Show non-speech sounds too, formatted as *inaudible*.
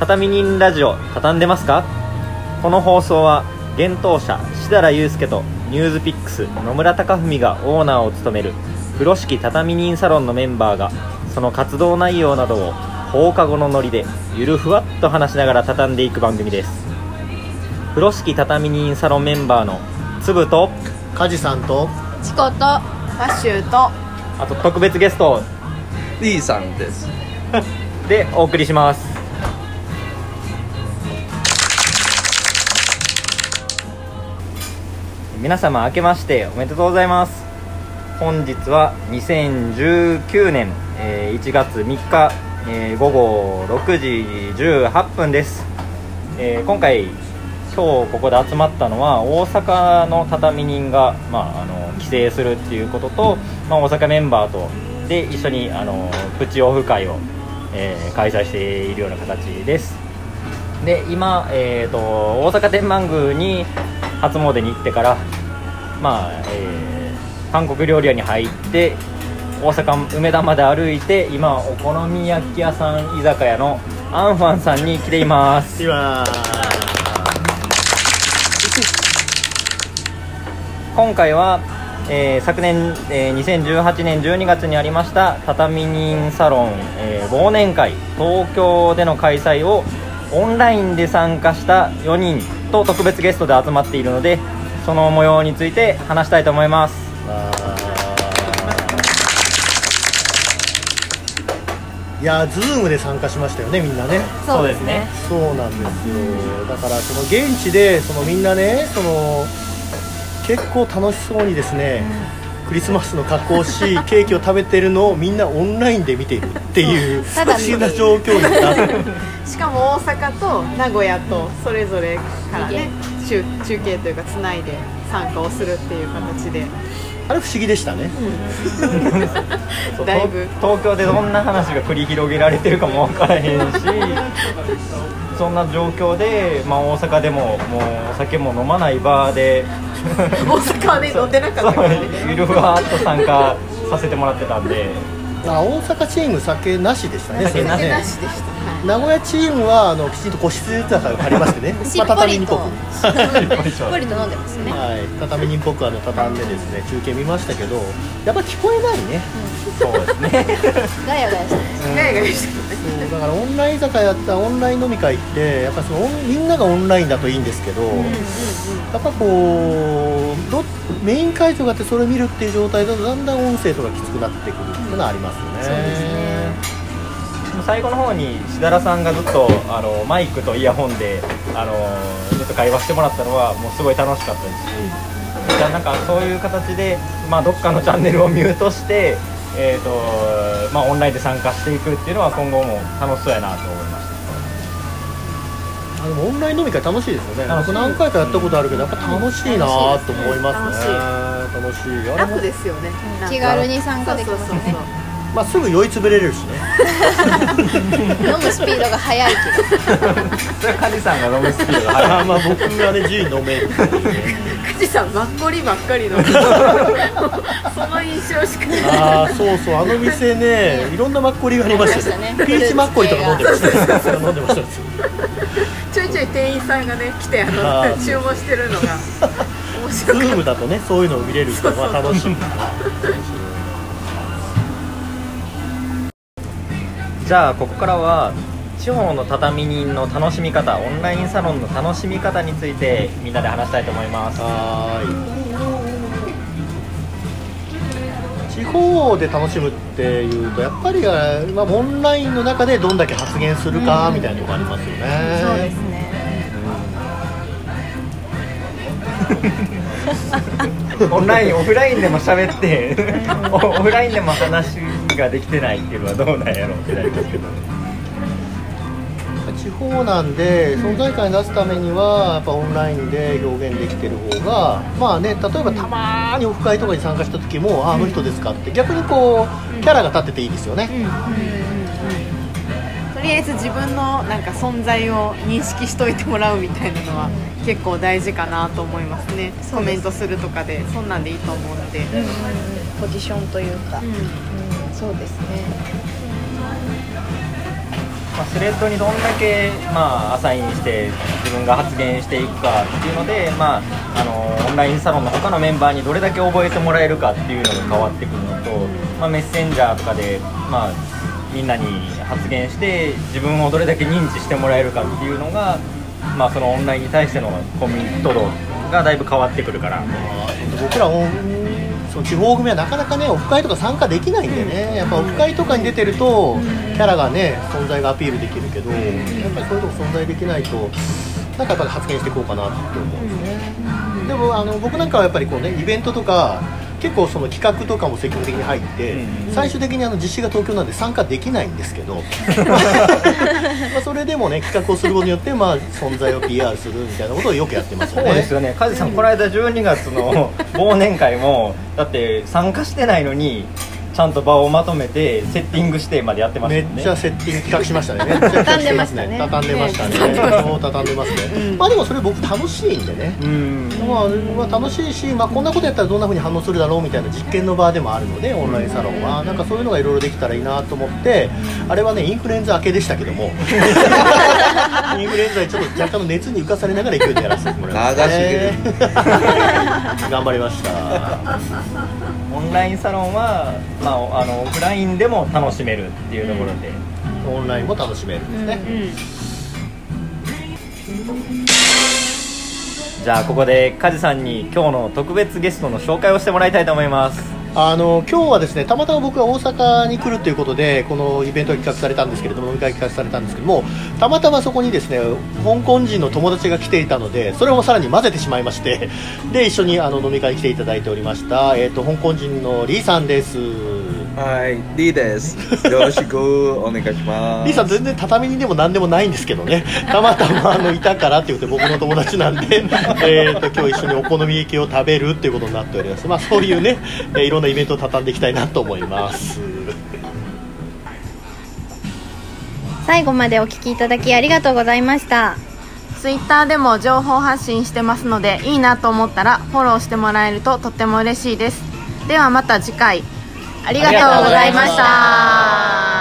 畳み人ラジオ畳んでますか？この放送は幻冬舎設楽悠介と NewsPicks野村高文がオーナーを務める風呂敷畳み人サロンのメンバーがその活動内容などを放課後のノリでゆるふわっと話しながら畳んでいく番組です。風呂敷畳み人サロンメンバーのつぶと梶さんとチコとマッシューとあと特別ゲスト D さんです。*laughs* でお送りします皆様明けましておめでとうございます。本日は2019年、えー1月3日、えー午後6時18分です、えー今回今日ここで集まったのは大阪の畳人が、まあ、あの帰省するっていうことと、まあ、大阪メンバーとで一緒にあのプチオフ会を、えー開催しているような形です。で今、えー、と大阪天満宮に初詣に行ってから、まあえー韓国料理屋に入って大阪梅田まで歩いて今お好み焼き屋さん居酒屋のアンファンさんに来ています。今今回は、えー昨年、えー2018年12月にありました畳人サロン、えー忘年会東京での開催をオンラインで参加した4人と特別ゲストで集まっているのでその模様について話したいと思います。いやズームで参加しましたよねみんなね。そうですね。そうなんですよ。だからその現地でそのみんなねその結構楽しそうにですね、クリスマスの格好をしケーキを食べてるのをみんなオンラインで見ているっていう不ただ思議な状況になっ *laughs* しかも大阪と名古屋とそれぞれからね中中継というかつないで参加をするっていう形で。あれ不思議でしたね。そう *laughs* だいぶ。東東京でどんな話が繰り広げられてるかも分からへんし *laughs* そんな状況で、まあ、大阪でももうお酒も飲まないバーで *laughs* 大阪はね飲んでなかったからね。ゆるふわっと参加させてもらってたんで。あ大阪チーム酒なしでしたね酒なしでした名古屋チームはあのきちんと個室居酒屋がありましてね。しっぽりと。まあ畳にぽくしっぽりと飲んでますね。はい、畳人っぽくあの畳んでですね中継見ましたけどやっぱ聞こえないね、そうですね。ガヤガヤしてますガヤガヤしてそうだからオンライン居酒屋やったオンライン飲み会ってやっぱそのみんながオンラインだといいんですけど、やっぱこうどメイン会場があってそれを見るっていう状態だとだんだん音声とかきつくなってくるっていうのはありますよね、そうですね最後の方にしだらさんがずっとあのマイクとイヤホンであのずっと会話してもらったのはもうすごい楽しかったです。し、じゃあなんかそういう形で、まあ、どっかのチャンネルをミュートして、えーとまあ、オンラインで参加していくっていうのは今後も楽しそうやなと思いました。あでもオンライン飲み会楽しいですよね。楽しい。僕何回かやったことあるけどやっぱ楽しいなと思いますね。楽しい楽ですよね。なんか気軽に参加できますね。そうそうそうそうまあ、すぐ酔いつぶれるしね。*laughs* 飲むスピードが速いけど。それは梶さんが飲むスピードが速い。あまあ僕がね自由に飲めるっていうね。藤さんマッコリばっかりのその印象しかない。ああそうそうあの店ねいろんなマッコリがありましたね。ピーチマッコリとか飲んでましたね飲んでましたちょいちょい店員さんがね来てあの注文してるのが面ズ白かっームだとねそういうのを見れるってまあ楽しいじゃあここからは地方の畳人の楽しみ方オンラインサロンの楽しみ方についてみんなで話したいと思います。はーい。地方で楽しむっていうとやっぱり、あまあ、オンラインの中でどんだけ発言するかみたいなのがありますよね、そうですね。*laughs* オンラインオフラインでも喋ってオ *laughs* オフラインでも話ができてないっていうのはどうなんやろうってなりますけど地方なん。で存在感に出すためにはやっぱオンラインで表現できてる方がまあね例えばたまーにオフ会とかに参加した時も「ああの人ですか」って逆にこうキャラが立ってていいですよね、とりあえず自分のなんか存在を認識しといてもらうみたいなのは結構大事かなと思いますね。コメントするとかでそんなんでいいと思うので、うん。うんうんポジションというか、うんうんそうですねまあ、スレッドにどんだけ、まあ、アサインして自分が発言していくかっていうので、まあ、あのオンラインサロンの他のメンバーにどれだけ覚えてもらえるかっていうのが変わってくるのと、まあ、メッセンジャーとかで、まあ、みんなに発言して自分をどれだけ認知してもらえるかっていうのが、まあ、そのオンラインに対してのコミット度がだいぶ変わってくるから。僕らもその地方組はなかなかねオフ会とか参加できないんでね、やっぱオフ会とかに出てるとキャラがね存在がアピールできるけど、やっぱりそういうとこ存在できないとなんかやっぱり発言していこうかなって思うんですね、でもあの僕なんかはやっぱりこうねイベントとか結構その企画とかも積極的に入って、うん最終的にあの実施が東京なんで参加できないんですけど *laughs* まあそれでもね企画をすることによって、まあ、存在を PR するみたいなことをよくやってますよね。そうですよね、カジさん、この間12月の忘年会も、だって参加してないのに、ちゃんと場をまとめて、セッティングしてまでやってましたね。めっちゃセッティング企画しましたね。*laughs* めっちゃ企画してますね。畳んでましたね。そう *laughs* 畳んでますね。まあでもそれ僕楽しいんでね。うんまあ、まあ楽しいし、まあこんなことやったらどんな風に反応するだろうみたいな実験の場でもあるので、オンラインサロンはなんかそういうのがいろいろできたらいいなと思って、あれはねインフルエンザ明けでしたけども、*laughs* インフルエンザでちょっと若干の熱に浮かされながら勢いでやらせてもらいました、ね。*laughs* 頑張りました。オンラインサロンは、まあ、あのオフラインでも楽しめるっていうところで、オンラインも楽しめるんですね。じゃあここでカジさんに今日の特別ゲストの紹介をしてもらいたいと思いますあの今日はですねたまたま僕が大阪に来るということでこのイベントが企画されたんですけれども飲み会企画されたんですけどもたまたまそこにですね香港人の友達が来ていたのでそれもさらに混ぜてしまいましてで一緒にあの飲み会に来ていただいておりました、えー、と香港人のリーさんです。はい、リーです。*laughs* よろしくお願いします。リーさん全然畳にでも何でもないんですけどね。*laughs* たまたまあのいたからって言って僕の友達なんで、えー、と今日一緒にお好み焼きを食べるっていうことになっております、まあ、そういうね、えーいろんなイベントを畳んでいきたいなと思います。最後までお聞きいただきありがとうございました。ツイッターでも情報発信してますのでいいなと思ったらフォローしてもらえるととっても嬉しいです。ではまた次回ありがとうございました。